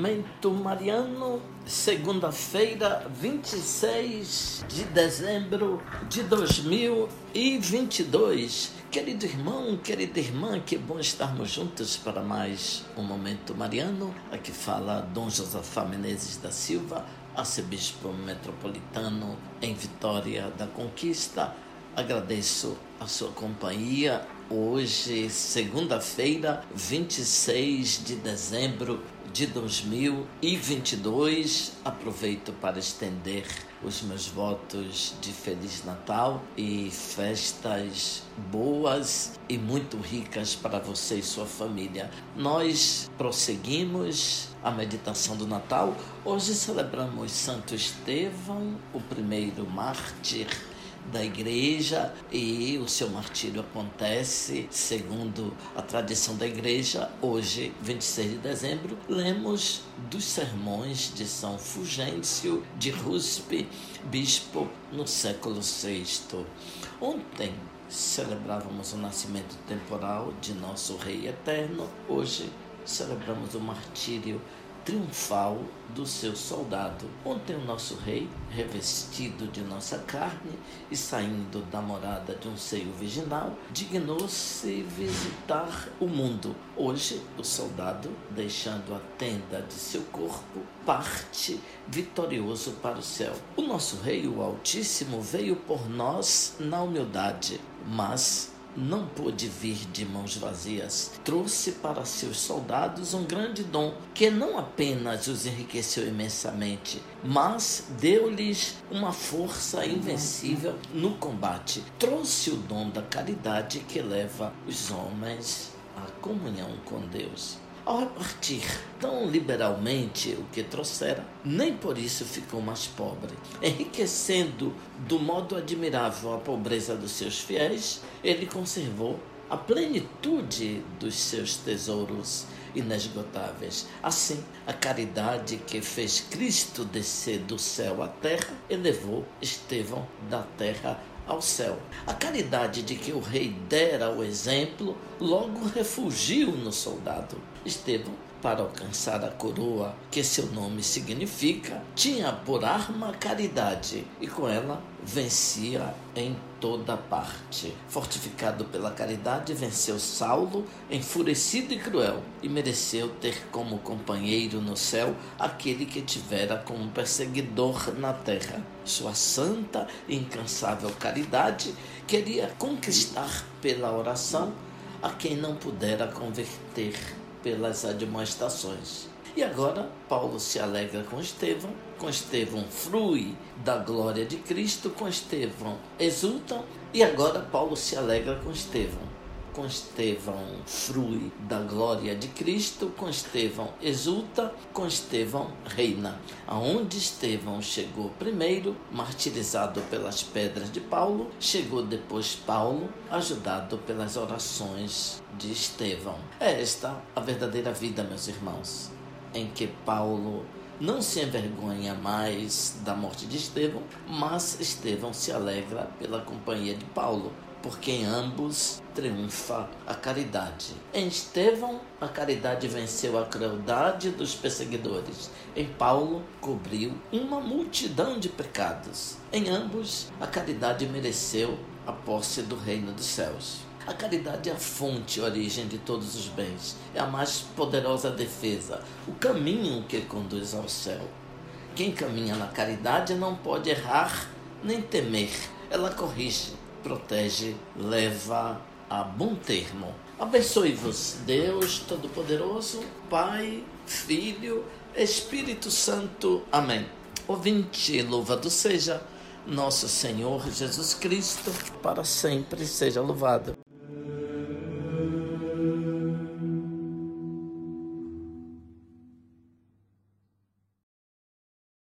Momento Mariano, segunda-feira, 26 de dezembro de 2022. Querido irmão, querida irmã, que bom estarmos juntos para mais um Momento Mariano. Aqui fala Dom Josafá Menezes da Silva, arcebispo metropolitano em Vitória da Conquista. Agradeço a sua companhia hoje, segunda-feira, 26 de dezembro de 2022. Aproveito para estender os meus votos de Feliz Natal e festas boas e muito ricas para você e sua família. Nós prosseguimos a meditação do Natal. Hoje celebramos Santo Estevão, o primeiro mártir da igreja e o seu martírio acontece segundo a tradição da igreja. Hoje, 26 de dezembro, lemos dos sermões de São Fulgêncio de Ruspe, bispo no século VI. Ontem celebrávamos o nascimento temporal de nosso Rei Eterno. Hoje celebramos o martírio triunfal do seu soldado. Ontem o nosso rei, revestido de nossa carne e saindo da morada de um seio virginal, dignou-se visitar o mundo. Hoje, o soldado, deixando a tenda de seu corpo, parte vitorioso para o céu. O nosso rei, o Altíssimo, veio por nós na humildade, mas não pôde vir de mãos vazias. Trouxe para seus soldados um grande dom, que não apenas os enriqueceu imensamente, mas deu-lhes uma força invencível no combate. Trouxe o dom da caridade que leva os homens à comunhão com Deus. Ao repartir tão liberalmente o que trouxera, nem por isso ficou mais pobre. Enriquecendo do modo admirável a pobreza dos seus fiéis, ele conservou a plenitude dos seus tesouros inesgotáveis. Assim, a caridade que fez Cristo descer do céu à terra elevou Estevão da terra ao céu. A caridade de que o rei dera o exemplo logo refugiu no soldado. Estevão, para alcançar a coroa que seu nome significa, tinha por arma caridade e com ela vencia em toda parte. Fortificado pela caridade, venceu Saulo, enfurecido e cruel, e mereceu ter como companheiro no céu aquele que tivera como perseguidor na terra. Sua santa e incansável caridade queria conquistar pela oração a quem não pudera converter pelas admoestações. E agora Paulo se alegra com Estevão, com Estevão frui da glória de Cristo, com Estevão exulta, e agora Paulo se alegra com Estevão. Com Estevão frui da glória de Cristo, com Estevão exulta, com Estevão reina. Aonde Estevão chegou primeiro, martirizado pelas pedras de Paulo, chegou depois Paulo, ajudado pelas orações de Estevão. É esta a verdadeira vida, meus irmãos em que Paulo não se envergonha mais da morte de Estevão, mas Estevão se alegra pela companhia de Paulo, porque em ambos triunfa a caridade. Em Estevão, a caridade venceu a crueldade dos perseguidores. Em Paulo, cobriu uma multidão de pecados. Em ambos, a caridade mereceu a posse do reino dos céus. A caridade é a fonte e origem de todos os bens, é a mais poderosa defesa, o caminho que conduz ao céu. Quem caminha na caridade não pode errar nem temer. Ela corrige, protege, leva a bom termo. Abençoe-vos, Deus Todo-Poderoso, Pai, Filho, Espírito Santo. Amém. Ouvinte, louvado seja nosso Senhor Jesus Cristo, para sempre seja louvado.